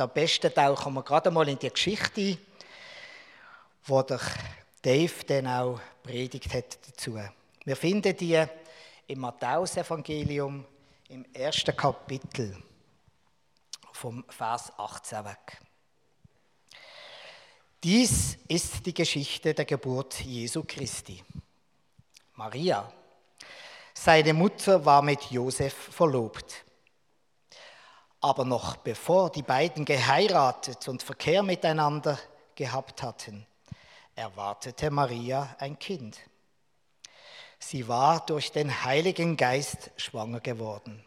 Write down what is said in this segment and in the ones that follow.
Und am besten tauchen wir gerade mal in die Geschichte ein, wo der Dave dann auch predigt hat dazu. Wir finden die im Matthäusevangelium im ersten Kapitel vom Vers 18 weg. Dies ist die Geschichte der Geburt Jesu Christi. Maria, seine Mutter, war mit Josef verlobt. Aber noch bevor die beiden geheiratet und Verkehr miteinander gehabt hatten, erwartete Maria ein Kind. Sie war durch den Heiligen Geist schwanger geworden.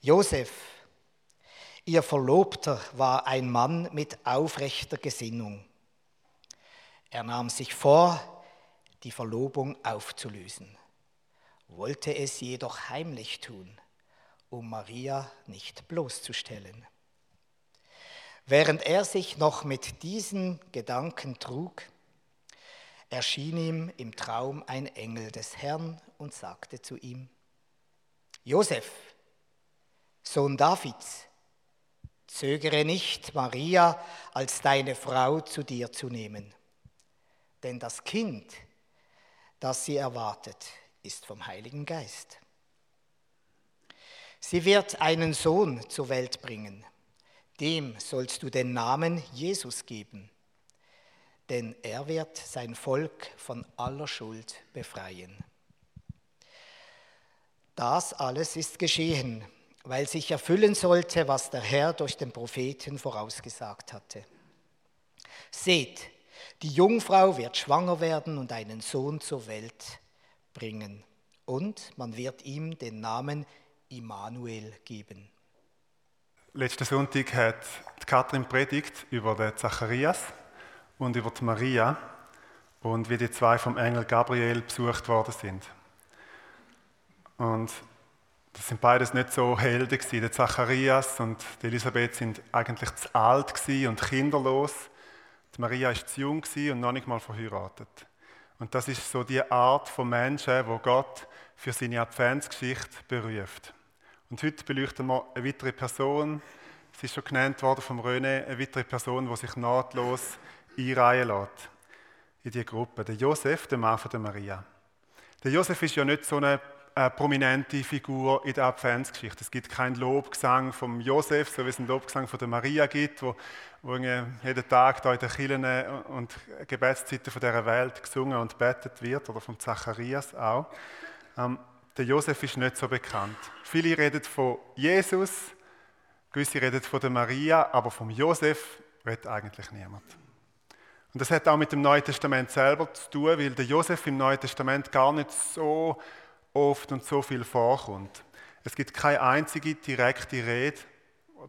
Josef, ihr Verlobter, war ein Mann mit aufrechter Gesinnung. Er nahm sich vor, die Verlobung aufzulösen, wollte es jedoch heimlich tun, um Maria nicht bloßzustellen. Während er sich noch mit diesen Gedanken trug, erschien ihm im Traum ein Engel des Herrn und sagte zu ihm, Josef, Sohn Davids, zögere nicht, Maria als deine Frau zu dir zu nehmen, denn das Kind, das sie erwartet, ist vom Heiligen Geist. Sie wird einen Sohn zur Welt bringen dem sollst du den Namen Jesus geben, denn er wird sein Volk von aller Schuld befreien. Das alles ist geschehen, weil sich erfüllen sollte, was der Herr durch den Propheten vorausgesagt hatte. Seht, die Jungfrau wird schwanger werden und einen Sohn zur Welt bringen, und man wird ihm den Namen Immanuel geben. Letzten Sonntag hat Kathrin predigt über den Zacharias und über die Maria und wie die zwei vom Engel Gabriel besucht worden sind. Und das sind beides nicht so Helden gewesen. Der Zacharias und die Elisabeth sind eigentlich zu alt und kinderlos. Die Maria ist zu jung und noch nicht mal verheiratet. Und das ist so die Art von Menschen, wo Gott für seine Adventsgeschichte beruft. Und heute beleuchten wir eine weitere Person, es ist schon genannt worden vom René, eine weitere Person, die sich nahtlos einreihen lässt in diese Gruppe. Der Josef, der Mann von der Maria. Der Josef ist ja nicht so eine, eine prominente Figur in der Adventsgeschichte. Es gibt keinen Lobgesang vom Josef, so wie es einen Lobgesang von der Maria gibt, wo, wo jeden Tag da in den Kirchen und Gebetszeiten von dieser Welt gesungen und betet wird, oder vom Zacharias auch. Ähm, der Josef ist nicht so bekannt. Viele reden von Jesus, gewisse reden von der Maria, aber vom Josef redet eigentlich niemand. Und das hat auch mit dem Neuen Testament selber zu tun, weil der Josef im Neuen Testament gar nicht so oft und so viel vorkommt. Es gibt keine einzige direkte Rede,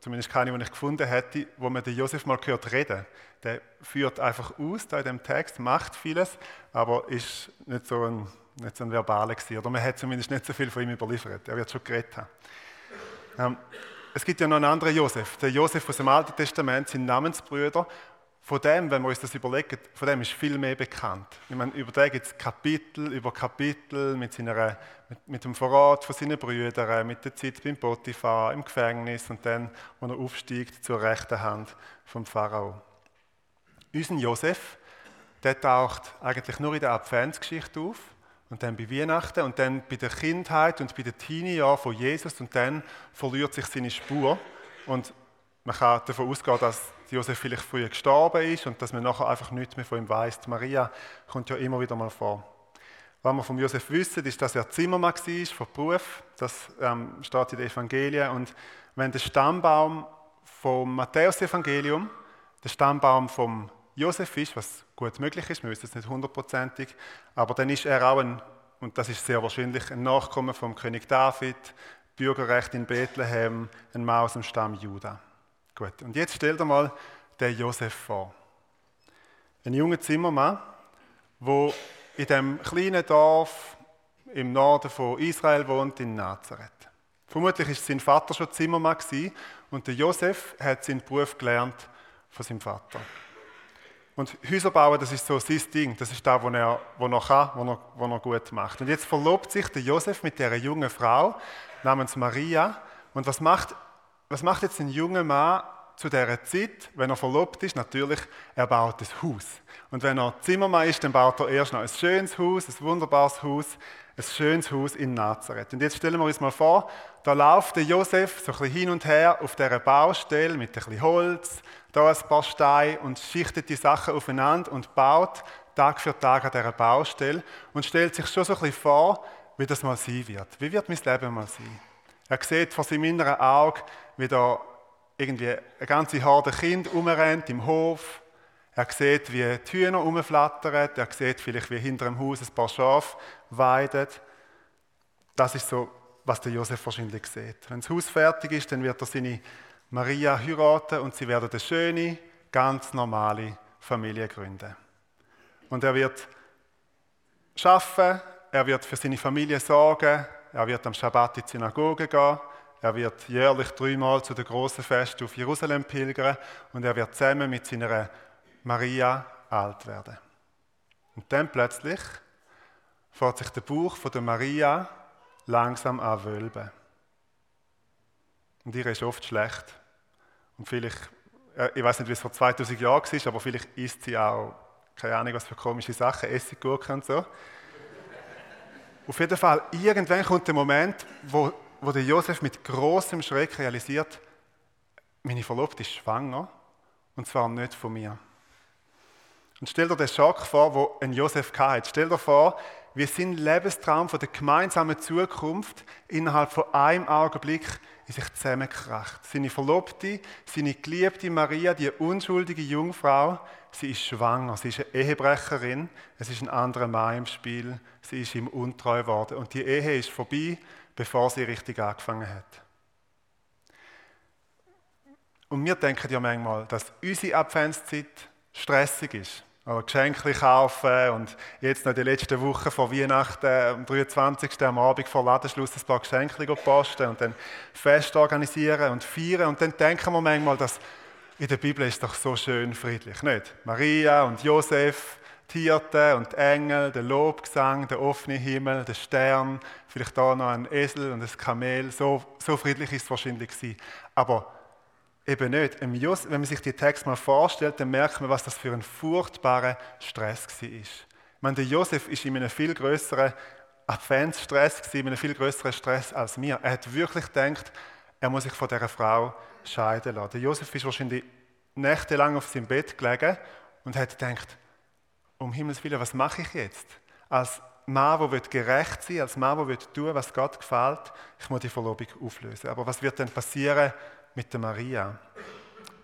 zumindest keine, die ich gefunden hätte, wo man den Josef mal gehört reden. Der führt einfach aus da in dem Text, macht vieles, aber ist nicht so ein nicht so ein verbaler gewesen. Oder man hat zumindest nicht so viel von ihm überliefert. Er wird schon geredet haben. Ähm, es gibt ja noch einen anderen Josef. Der Josef aus dem Alten Testament sind Namensbrüder. Von dem, wenn wir uns das überlegen, von dem ist viel mehr bekannt. Ich meine, über den gibt es Kapitel über Kapitel mit, seiner, mit, mit, dem Verrat von seinen Brüdern, mit der Zeit beim Potiphar, im Gefängnis und dann, wo er aufsteigt zur rechten Hand vom Pharao. Unser Josef, der taucht eigentlich nur in der Adventsgeschichte auf und dann bei Weihnachten und dann bei der Kindheit und bei den Teenie-Jahren von Jesus und dann verliert sich seine Spur und man kann davon ausgehen, dass Josef vielleicht früher gestorben ist und dass man nachher einfach nichts mehr von ihm weiß. Maria kommt ja immer wieder mal vor. Was wir von Josef wissen, ist, dass er Zimmermann war, von Beruf. Das ähm, steht in den Evangelien. Und wenn der Stammbaum vom Matthäus-Evangelium, der Stammbaum vom Josef ist, was gut möglich ist, wir wissen es nicht hundertprozentig, aber dann ist er auch ein, und das ist sehr wahrscheinlich, ein Nachkommen vom König David, Bürgerrecht in Bethlehem, ein Mann aus dem Stamm Juda. Gut, und jetzt stell dir mal den Josef vor. Ein junger Zimmermann, der in dem kleinen Dorf im Norden von Israel wohnt, in Nazareth. Vermutlich ist sein Vater schon Zimmermann und der Josef hat seinen Beruf gelernt von seinem Vater. Und Häuser bauen, das ist so sein Ding. Das ist das, was er, was er kann, was er, was er gut macht. Und jetzt verlobt sich der Josef mit dieser jungen Frau namens Maria. Und was macht, was macht jetzt ein junger Mann zu dieser Zeit, wenn er verlobt ist, natürlich, er baut ein Haus. Und wenn er Zimmermann ist, dann baut er erst noch ein schönes Haus, ein wunderbares Haus, ein schönes Haus in Nazareth. Und jetzt stellen wir uns mal vor, da läuft der Josef so ein bisschen hin und her auf dieser Baustelle mit ein bisschen Holz, da ein paar Steine und schichtet die Sachen aufeinander und baut Tag für Tag an dieser Baustelle und stellt sich schon so ein bisschen vor, wie das mal sein wird. Wie wird mein Leben mal sein? Er sieht vor seinem inneren Auge, wie da irgendwie eine ganze Horde Kind umrennt im Hof. Er sieht, wie die Hühner umflattern. Er sieht vielleicht, wie hinter dem Haus ein paar Schafe weiden. Das ist so, was der Josef wahrscheinlich sieht. Wenn das Haus fertig ist, dann wird er seine Maria heiraten und sie werden eine schöne, ganz normale Familie gründen. Und er wird schaffen, er wird für seine Familie sorgen, er wird am Schabbat in die Synagoge gehen, er wird jährlich dreimal zu den großen Fest auf Jerusalem pilgern und er wird zusammen mit seiner Maria alt werden. Und dann plötzlich fährt sich der Bauch von der Maria langsam an wölben. Und ihr ist oft schlecht. Und vielleicht, äh, ich weiß nicht, wie es vor 2000 Jahren war, aber vielleicht isst sie auch, keine Ahnung, was für komische Sachen, Essiggurken und so. Auf jeden Fall, irgendwann kommt der Moment, wo, wo der Josef mit großem Schreck realisiert, meine Verlobte ist schwanger und zwar nicht von mir. Und stell dir den Schock vor, wo ein Josef hatte. Stell dir vor, wie sein Lebenstraum von der gemeinsamen Zukunft innerhalb von einem Augenblick in sich zusammenkracht. Seine Verlobte, seine geliebte Maria, die unschuldige Jungfrau, sie ist schwanger, sie ist eine Ehebrecherin, es ist ein anderer Mann im Spiel, sie ist ihm untreu geworden und die Ehe ist vorbei, bevor sie richtig angefangen hat. Und wir denken ja manchmal, dass unsere Adventszeit stressig ist. Aber Geschenke kaufen und jetzt noch die letzten Wochen vor Weihnachten, am 23. am Abend vor Ladenschluss ein paar Geschenke posten und dann Fest organisieren und feiern. Und dann denken wir manchmal, dass in der Bibel ist doch so schön friedlich, nicht? Maria und Josef, Hirten und Engel, der Lobgesang, der offene Himmel, der Stern, vielleicht da noch ein Esel und ein Kamel. So, so friedlich ist es wahrscheinlich gewesen. Aber Eben nicht. Wenn man sich die Text mal vorstellt, dann merkt man, was das für ein furchtbarer Stress war. Ich meine, der Josef ist in einem viel größeren Adventsstress, in einem viel größeren Stress als mir. Er hat wirklich gedacht, er muss sich von dieser Frau scheiden lassen. Der Josef ist wahrscheinlich nächtelang auf seinem Bett gelegen und hat gedacht, um Himmels Willen, was mache ich jetzt? Als Mann, der gerecht sein will, als Mann, der tun was Gott gefällt, ich muss die Verlobung auflösen. Aber was wird dann passieren, mit der Maria.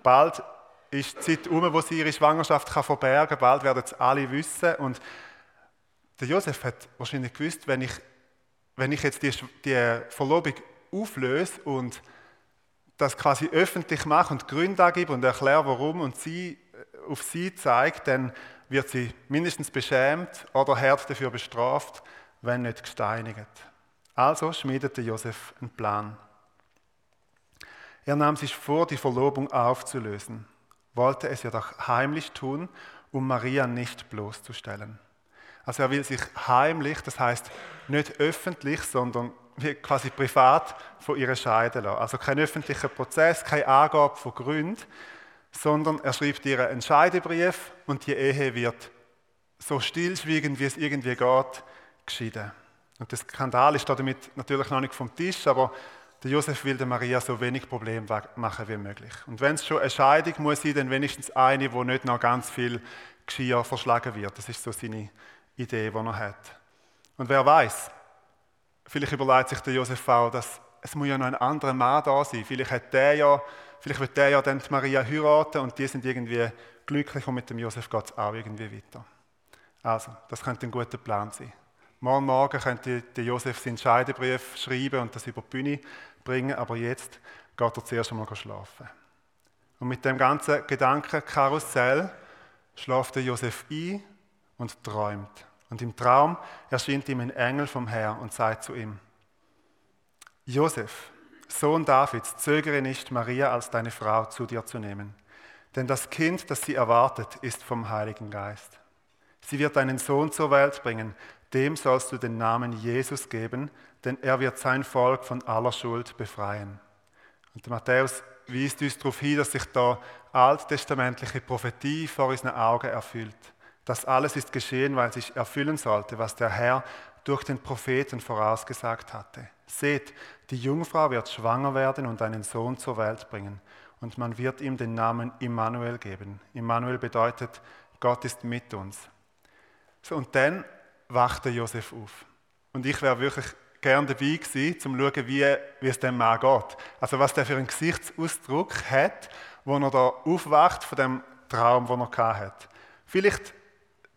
Bald ist die Zeit um, wo sie ihre Schwangerschaft kann verbergen kann. Bald werden es alle wissen. Und der Josef hat wahrscheinlich gewusst, wenn ich, wenn ich jetzt die, die Verlobung auflöse und das quasi öffentlich mache und Gründe angebe und erkläre, warum und sie äh, auf sie zeigt, dann wird sie mindestens beschämt oder hart dafür bestraft, wenn nicht gesteinigt. Also schmiedete Josef einen Plan. Er nahm sich vor, die Verlobung aufzulösen, wollte es jedoch heimlich tun, um Maria nicht bloßzustellen. Also er will sich heimlich, das heißt nicht öffentlich, sondern quasi privat von ihr scheiden lassen. Also kein öffentlicher Prozess, keine Angabe von Gründen, sondern er schreibt ihr einen Scheidebrief und die Ehe wird so stillschwiegend, wie es irgendwie geht, geschieden. Und der Skandal ist damit natürlich noch nicht vom Tisch, aber der Josef will der Maria so wenig Problem machen wie möglich. Und wenn es schon eine Scheidung muss sein, dann wenigstens eine, wo nicht noch ganz viel Geschirr verschlagen wird. Das ist so seine Idee, die er hat. Und wer weiß, vielleicht überlegt sich der Josef auch, dass es muss ja noch ein anderer Mann da sein. Vielleicht hat der ja, vielleicht wird der ja dann die Maria heiraten und die sind irgendwie glücklich und mit dem Josef geht es auch irgendwie weiter. Also, das könnte ein guter Plan sein. Morgen Morgen könnte der Josef seinen Scheidebrief schreiben und das über die Bühne bringen, aber jetzt geht er zuerst einmal schlafen. Und mit dem ganzen Gedankenkarussell schläft der Josef ein und träumt. Und im Traum erscheint ihm ein Engel vom Herrn und sagt zu ihm, Josef, Sohn Davids, zögere nicht, Maria als deine Frau zu dir zu nehmen. Denn das Kind, das sie erwartet, ist vom Heiligen Geist. Sie wird einen Sohn zur Welt bringen, dem sollst du den Namen Jesus geben, denn er wird sein Volk von aller Schuld befreien. Und Matthäus weist uns darauf hin, dass sich da alttestamentliche Prophetie vor unseren Augen erfüllt. Das alles ist geschehen, weil sich erfüllen sollte, was der Herr durch den Propheten vorausgesagt hatte. Seht, die Jungfrau wird schwanger werden und einen Sohn zur Welt bringen. Und man wird ihm den Namen Immanuel geben. Immanuel bedeutet, Gott ist mit uns. So, und dann wachte Josef auf. Und ich wäre wirklich gern dabei gewesen, um zu schauen, wie, wie es dem Mann geht. Also was der für einen Gesichtsausdruck hat, wo er da aufwacht von dem Traum, den er hat. Vielleicht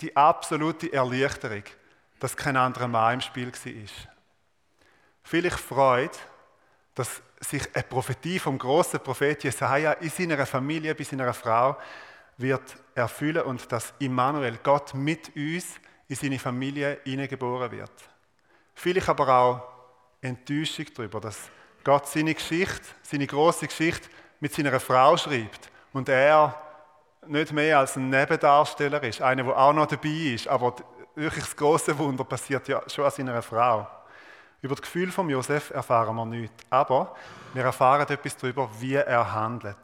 die absolute Erleichterung, dass kein anderer Mann im Spiel war. Vielleicht Freude, dass sich eine Prophetie vom großen Prophet Jesaja in seiner Familie, bei seiner Frau, wird erfüllen und dass Immanuel, Gott mit uns, in seine Familie hineingeboren wird. Vielleicht aber auch Enttäuschung darüber, dass Gott seine Geschichte, seine große Geschichte mit seiner Frau schreibt und er nicht mehr als ein Nebendarsteller ist, einer, der auch noch dabei ist, aber wirklich das große Wunder passiert ja schon an seiner Frau. Über das Gefühl von Josef erfahren wir nichts, aber wir erfahren etwas darüber, wie er handelt.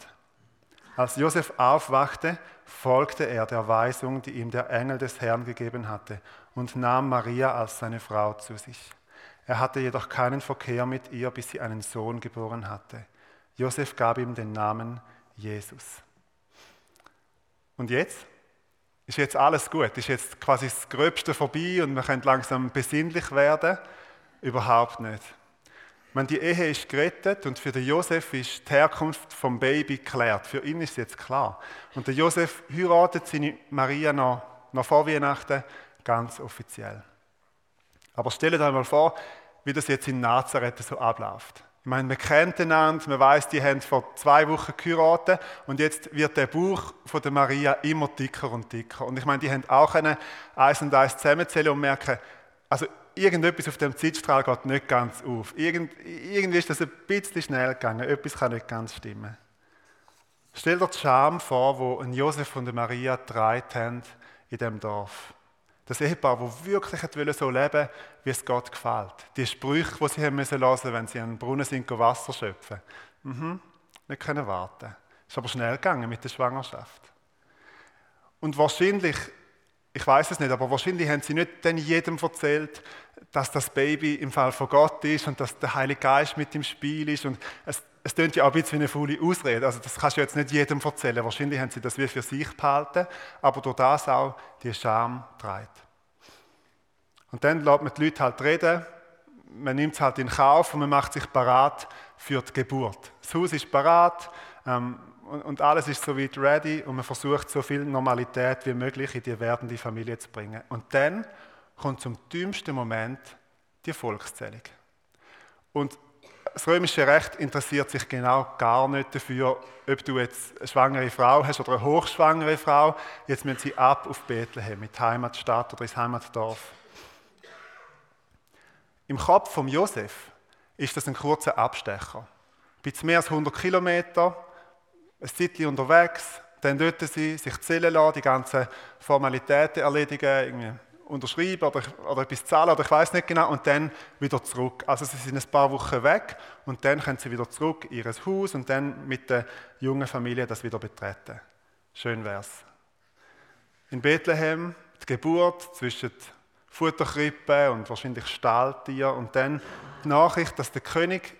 Als Josef aufwachte, folgte er der Weisung, die ihm der Engel des Herrn gegeben hatte, und nahm Maria als seine Frau zu sich. Er hatte jedoch keinen Verkehr mit ihr, bis sie einen Sohn geboren hatte. Josef gab ihm den Namen Jesus. Und jetzt? Ist jetzt alles gut? Ist jetzt quasi das Gröbste vorbei und man könnte langsam besinnlich werden? Überhaupt nicht. meine, die Ehe ist gerettet und für den Josef ist die Herkunft vom Baby geklärt. Für ihn ist es jetzt klar. Und der Josef heiratet seine Maria noch, noch vor Weihnachten ganz offiziell. Aber stellt euch mal vor, wie das jetzt in Nazareth so abläuft. Ich meine, man kennt einander, man weiß, die haben vor zwei Wochen geheiratet und jetzt wird der Buch von der Maria immer dicker und dicker. Und ich meine, die haben auch eine eins und eins zusammenzählen und merken, also irgendetwas auf dem Zeitstrahl geht nicht ganz auf. Irgend, irgendwie ist das ein bisschen schnell gegangen, etwas kann nicht ganz stimmen. Stell dir die Scham vor, wo ein Josef und eine Maria dreit haben in dem Dorf. Das Ehepaar, das wirklich so leben wollte, wie es Gott gefällt. Die Sprüche, die sie haben müssen hören, wenn sie an den Brunnen sind, Wasser schöpfen. Mhm. Nicht können warten. Ist aber schnell gegangen mit der Schwangerschaft. Und wahrscheinlich, ich weiß es nicht, aber wahrscheinlich haben sie nicht dann jedem erzählt, dass das Baby im Fall von Gott ist und dass der Heilige Geist mit im Spiel ist. Und es, es klingt ja auch ein bisschen wie eine faule Ausrede. Also das kannst du jetzt nicht jedem erzählen. Wahrscheinlich haben sie das wie für sich behalten, aber durch das auch die Scham treibt. Und dann lässt man die Leute halt reden, man nimmt es halt in Kauf und man macht sich parat für die Geburt. Das Haus ist parat ähm, und, und, alles ist soweit ready und man versucht so viel Normalität wie möglich in die werdende Familie zu bringen. Und dann kommt zum dümmsten Moment die Volkszählung. Und das römische Recht interessiert sich genau gar nicht dafür, ob du jetzt eine schwangere Frau hast oder eine hochschwangere Frau. Jetzt müssen sie ab auf Bethlehem, mit Heimatstadt oder ins Heimatdorf. Im Kopf von Josef ist das ein kurzer Abstecher. Ein mehr als 100 Kilometer, ein Zeitchen unterwegs, dann dort sie sich zählen lassen, die ganzen Formalitäten erledigen, irgendwie unterschreiben oder, oder etwas zahlen oder ich weiß nicht genau und dann wieder zurück. Also sie sind ein paar Wochen weg und dann können sie wieder zurück in ihr Haus und dann mit der jungen Familie das wieder betreten. Schön wär's. In Bethlehem die Geburt zwischen Futterkrippe und wahrscheinlich Stahltier und dann die Nachricht, dass der König,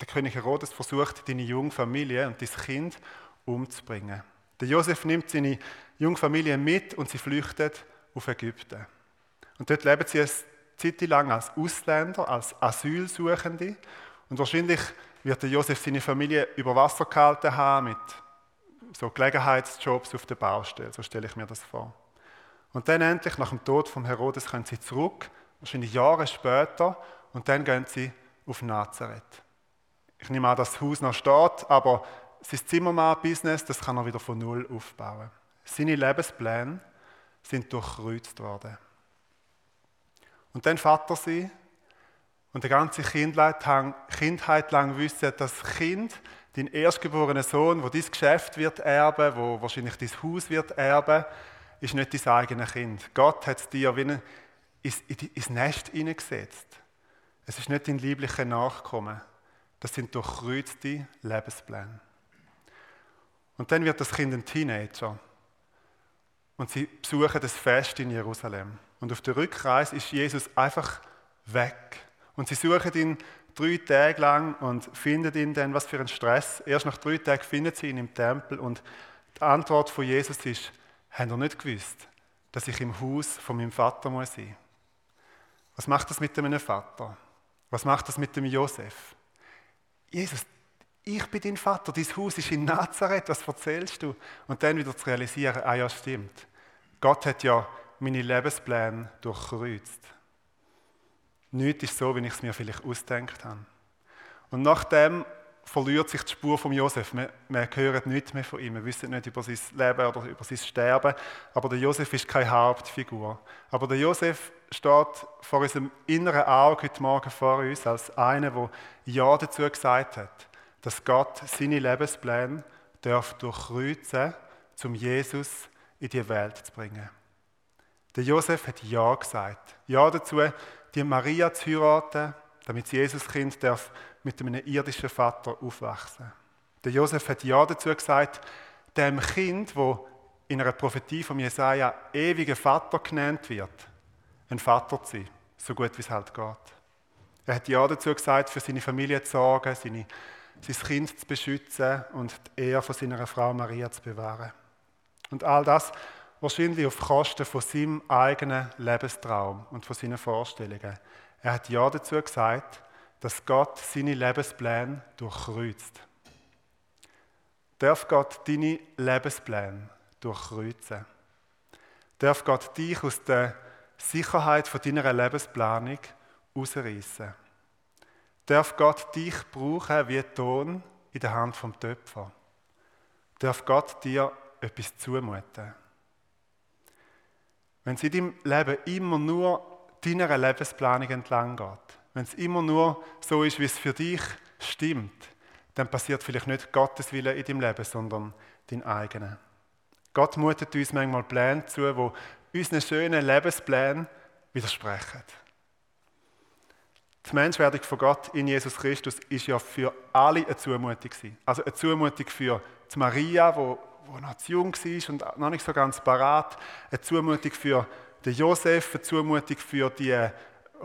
der König Herodes versucht, deine junge Familie und dein Kind umzubringen. Der Josef nimmt seine junge Familie mit und sie flüchtet auf Ägypten. Und dort leben sie eine Zeit lang als Ausländer, als Asylsuchende. Und wahrscheinlich wird der Josef seine Familie über Wasser gehalten haben mit so Gelegenheitsjobs auf der Baustelle. So stelle ich mir das vor. Und dann endlich, nach dem Tod von Herodes, können sie zurück, wahrscheinlich Jahre später, und dann gehen sie auf Nazareth. Ich nehme an, dass das Haus noch steht, aber sein Zimmermann-Business, das kann er wieder von Null aufbauen. Seine Lebenspläne sind durchkreuzt worden. Und dann Vater sie und die ganze Kindheit lang wissen, dass das Kind, dein erstgeborener Sohn, wo dein Geschäft wird erben, wo wahrscheinlich dein Haus wird erben, ist nicht dein eigenes Kind. Gott hat es dir wie ins Nest hineingesetzt. Es ist nicht dein lieblicher Nachkommen. Das sind durchkreuzte Lebenspläne. Und dann wird das Kind ein Teenager. Und sie besuchen das Fest in Jerusalem. Und auf der Rückreise ist Jesus einfach weg. Und sie suchen ihn drei Tage lang und finden ihn dann, was für ein Stress. Erst nach drei Tagen finden sie ihn im Tempel und die Antwort von Jesus ist, haben ihr nicht gewusst, dass ich im Haus von meinem Vater muss sein? Was macht das mit meinem Vater? Was macht das mit dem Josef? Jesus, ich bin dein Vater, dein Haus ist in Nazareth, was erzählst du? Und dann wieder zu realisieren, ah ja, stimmt. Gott hat ja meine Lebenspläne durchkreuzt. Nichts ist so, wie ich es mir vielleicht ausdenkt habe. Und nachdem verliert sich die Spur von Josef. Wir, wir hören nichts mehr von ihm. Wir wissen nicht über sein Leben oder über sein Sterben. Aber der Josef ist keine Hauptfigur. Aber der Josef steht vor unserem inneren Auge heute Morgen vor uns als einer, der Ja dazu gesagt hat, dass Gott seine Lebenspläne darf durchkreuzen, um Jesus in die Welt zu bringen. Der Josef hat Ja gesagt. Ja dazu, die Maria zu heiraten, damit das Jesuskind darf mit einem irdischen Vater aufwachsen. Der Josef hat Ja dazu gesagt, dem Kind, wo in einer Prophetie von Jesaja ewiger Vater genannt wird, ein Vater zu sein, so gut wie es halt geht. Er hat Ja dazu gesagt, für seine Familie zu sorgen, seine sein Kind zu beschützen und die Ehe von seiner Frau Maria zu bewahren. Und all das wahrscheinlich auf Kosten von seinem eigenen Lebenstraum und von seinen Vorstellungen. Er hat ja dazu gesagt, dass Gott seine Lebenspläne durchkreuzt. Darf Gott deine Lebenspläne durchkreuzen? Darf Gott dich aus der Sicherheit von deiner Lebensplanung ausreißen? darf Gott dich brauchen wie Ton in der Hand vom Töpfer. Darf Gott dir etwas zumuten. Wenn es in deinem Leben immer nur deiner Lebensplanung entlang geht, wenn es immer nur so ist, wie es für dich stimmt, dann passiert vielleicht nicht Gottes Wille in deinem Leben, sondern dein eigener. Gott mutet uns manchmal Pläne zu, die unseren schönen Lebensplänen widersprechen. Die Menschwerdung von Gott in Jesus Christus ist ja für alle eine Zumutung Also eine Zumutung für die Maria, wo, wo noch zu jung war und noch nicht so ganz parat. Eine Zumutung für den Josef, eine Zumutung für die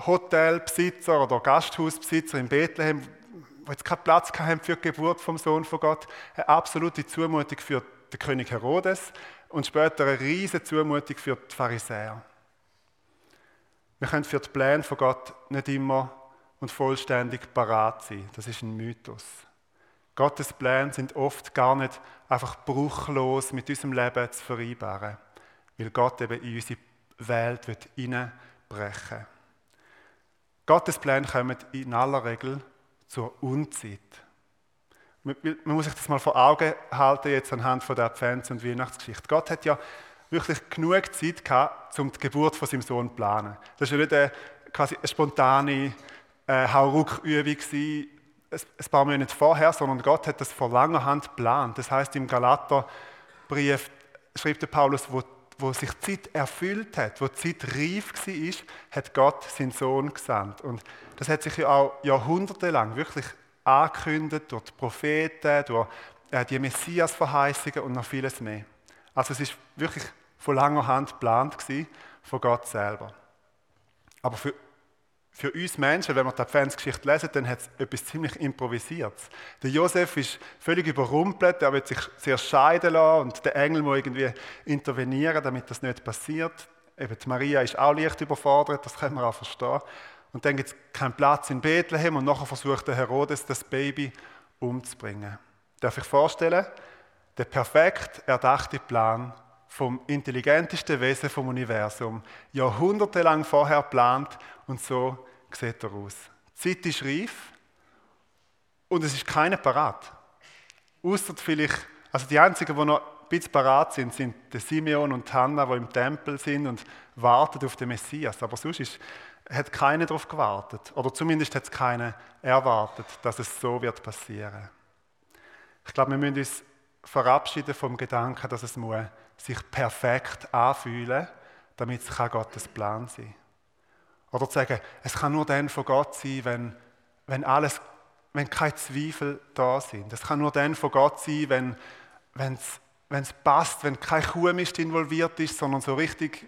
Hotelbesitzer oder Gasthausbesitzer in Bethlehem, die jetzt keinen Platz haben für die Geburt vom Sohn von Gott. Eine absolute Zumutung für den König Herodes und später eine riesige Zumutung für die Pharisäer. Wir können für die Pläne von Gott nicht immer und vollständig parat sein. Das ist ein Mythos. Gottes Pläne sind oft gar nicht einfach bruchlos mit unserem Leben zu vereinbaren, weil Gott eben in unsere Welt hineinbrechen will. Gottes Pläne kommen in aller Regel zur Unzeit. Man muss sich das mal vor Augen halten, jetzt anhand von der Advents- und Weihnachtsgeschichte. Gott hat ja wirklich genug Zeit gehabt, um die Geburt von seinem Sohn zu planen. Das ist ja nicht eine, quasi eine spontane äh, Hauruck-Übung ein paar Monate vorher, sondern Gott hat das vor langer Hand geplant. Das heißt im Galaterbrief schreibt der Paulus, wo, wo sich die Zeit erfüllt hat, wo die Zeit reif war, hat Gott seinen Sohn gesandt. Und das hat sich ja auch jahrhundertelang wirklich angekündigt durch die Propheten, durch äh, die Messias-Verheißungen und noch vieles mehr. Also es ist wirklich von langer Hand geplant von Gott selber. Aber für für uns Menschen, wenn wir die Adventsgeschichte lesen, dann hat es etwas ziemlich Improvisiertes. Der Josef ist völlig überrumpelt, er wird sich sehr scheiden lassen und der Engel muss irgendwie intervenieren, damit das nicht passiert. Eben die Maria ist auch leicht überfordert, das können wir auch verstehen. Und dann gibt es keinen Platz in Bethlehem und nachher versucht der Herodes, das Baby umzubringen. Darf ich vorstellen? Der perfekt erdachte Plan vom intelligentesten Wesen vom Universum, jahrhundertelang vorher geplant und so sieht er aus. Die Zeit ist reif und es ist keiner parat. Außer vielleicht, also die einzigen, die noch ein bisschen parat sind, sind der Simeon und Hannah, die im Tempel sind und warten auf den Messias. Aber sonst ist, hat keiner darauf gewartet. Oder zumindest hat es keiner erwartet, dass es so wird passieren. Ich glaube, wir müssen uns verabschieden vom Gedanken, dass es muss sich perfekt anfühlen damit es Gottes Plan sein kann. Oder zu sagen, es kann nur dann von Gott sein, wenn, wenn, alles, wenn keine Zweifel da sind. Es kann nur dann von Gott sein, wenn wenn es passt, wenn kein Kuhmist involviert ist, sondern so richtig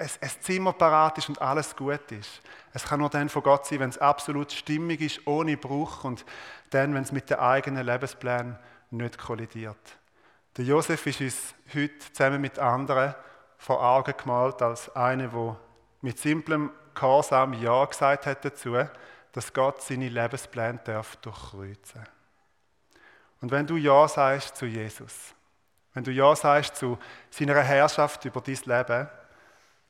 ein, ein Zimmer parat ist und alles gut ist. Es kann nur dann von Gott sein, wenn es absolut stimmig ist, ohne Bruch und dann, wenn es mit den eigenen Lebensplänen nicht kollidiert. Der Josef ist uns heute zusammen mit anderen vor Augen gemalt als einer, der mit simplem Gehorsam Ja gesagt hat dazu, dass Gott seine Lebenspläne darf durchkreuzen. Und wenn du Ja sagst zu Jesus, wenn du Ja sagst zu seiner Herrschaft über dein Leben,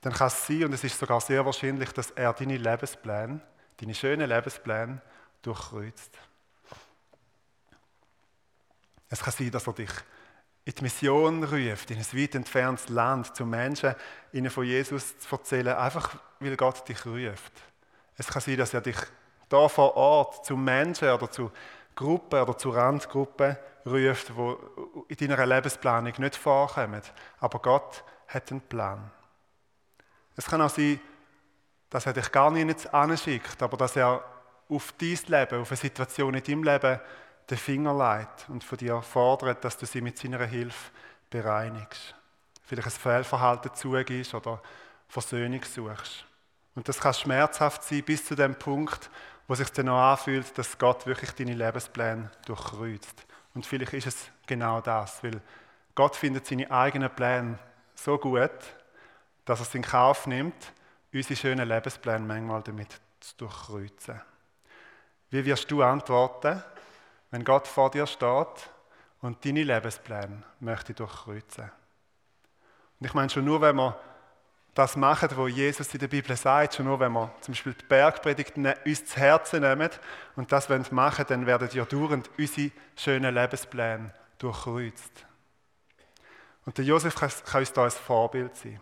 dann kann es sein, und es ist sogar sehr wahrscheinlich, dass er deine Lebenspläne, deine schönen Lebenspläne durchkreuzt. Es kann sein, dass er dich in die Mission ruft, in ein weit entferntes Land, zu Menschen, ihnen von Jesus zu erzählen, einfach weil Gott dich ruft. Es kann sein, dass er dich da vor Ort zu Menschen oder zu Gruppen oder zu Randgruppen ruft, die in deiner Lebensplanung nicht vorkommen. Aber Gott hat einen Plan. Es kann auch sein, dass er dich gar nicht anschickt, aber dass er auf dein Leben, auf eine Situation in deinem Leben den Finger legt und von dir fordert, dass du sie mit seiner Hilfe bereinigst. Vielleicht ein Fehlverhalten zugibst oder Versöhnung suchst. Und das kann schmerzhaft sein bis zu dem Punkt, wo sich dann noch anfühlt, dass Gott wirklich deine Lebenspläne durchkreuzt. Und vielleicht ist es genau das, weil Gott findet seine eigenen Pläne so gut, dass er es in Kauf nimmt, unsere schönen Lebenspläne manchmal damit zu durchkreuzen. Wie wirst du antworten, wenn Gott vor dir steht und deine Lebenspläne möchte durchkreuzen? Und ich meine schon nur, wenn wir das machen, was Jesus in der Bibel sagt, schon nur wenn wir zum Beispiel die Bergpredigt uns zu Herzen nehmen und das machen dann werden ja dauernd unsere schönen Lebenspläne durchkreuzt. Und der Josef kann uns da als Vorbild sein.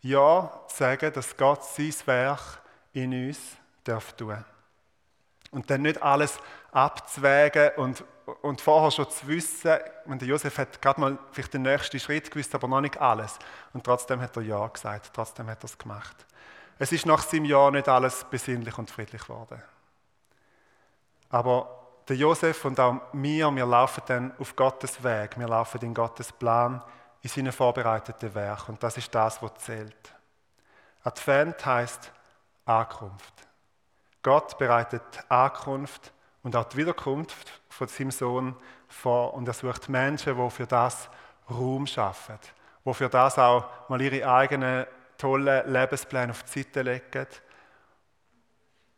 Ja sagen, dass Gott sein Werk in uns darf tun. Und dann nicht alles abzuwägen und, und vorher schon zu wissen, der Josef hat gerade mal vielleicht den nächsten Schritt gewusst, aber noch nicht alles. Und trotzdem hat er Ja gesagt, trotzdem hat er es gemacht. Es ist nach seinem Ja nicht alles besinnlich und friedlich geworden. Aber der Josef und auch wir, wir laufen dann auf Gottes Weg, wir laufen in Gottes Plan, in seinen vorbereiteten Werk. Und das ist das, was zählt. Advent heißt Ankunft. Gott bereitet Ankunft und auch die Wiederkunft von seinem Sohn vor und er sucht Menschen, die für das Raum schaffen, die für das auch mal ihre eigenen tollen Lebenspläne auf die Seite legen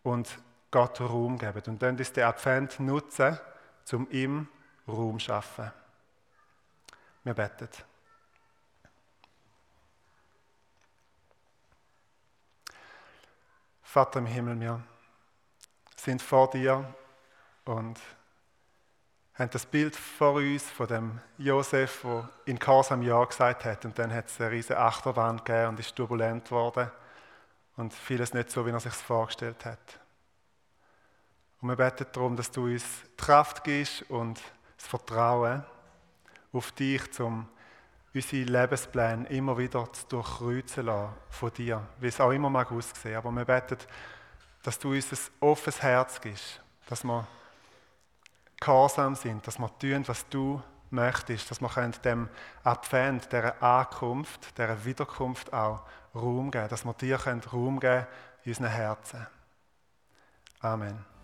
und Gott Raum geben. Und dann ist der Advent nutzen, um ihm Raum zu schaffen. Wir beten. Vater im Himmel, wir sind vor dir und haben das Bild vor uns von dem Josef, der in Korsam Ja gesagt hat und dann hat es eine riesige Achterwand gegeben und ist turbulent geworden und vieles nicht so, wie er sich vorgestellt hat. Und wir beten darum, dass du uns Kraft gibst und das Vertrauen auf dich, um unsere Lebenspläne immer wieder zu durchkreuzen lassen von dir, wie es auch immer mag aussehen. Aber wir beten, dass du uns ein offenes Herz gibst, dass wir gehorsam sind, dass wir tun, was du möchtest, dass wir dem Advent, dieser Ankunft, dieser Wiederkunft auch Raum geben, dass wir dir Raum geben in unseren Herzen. Amen.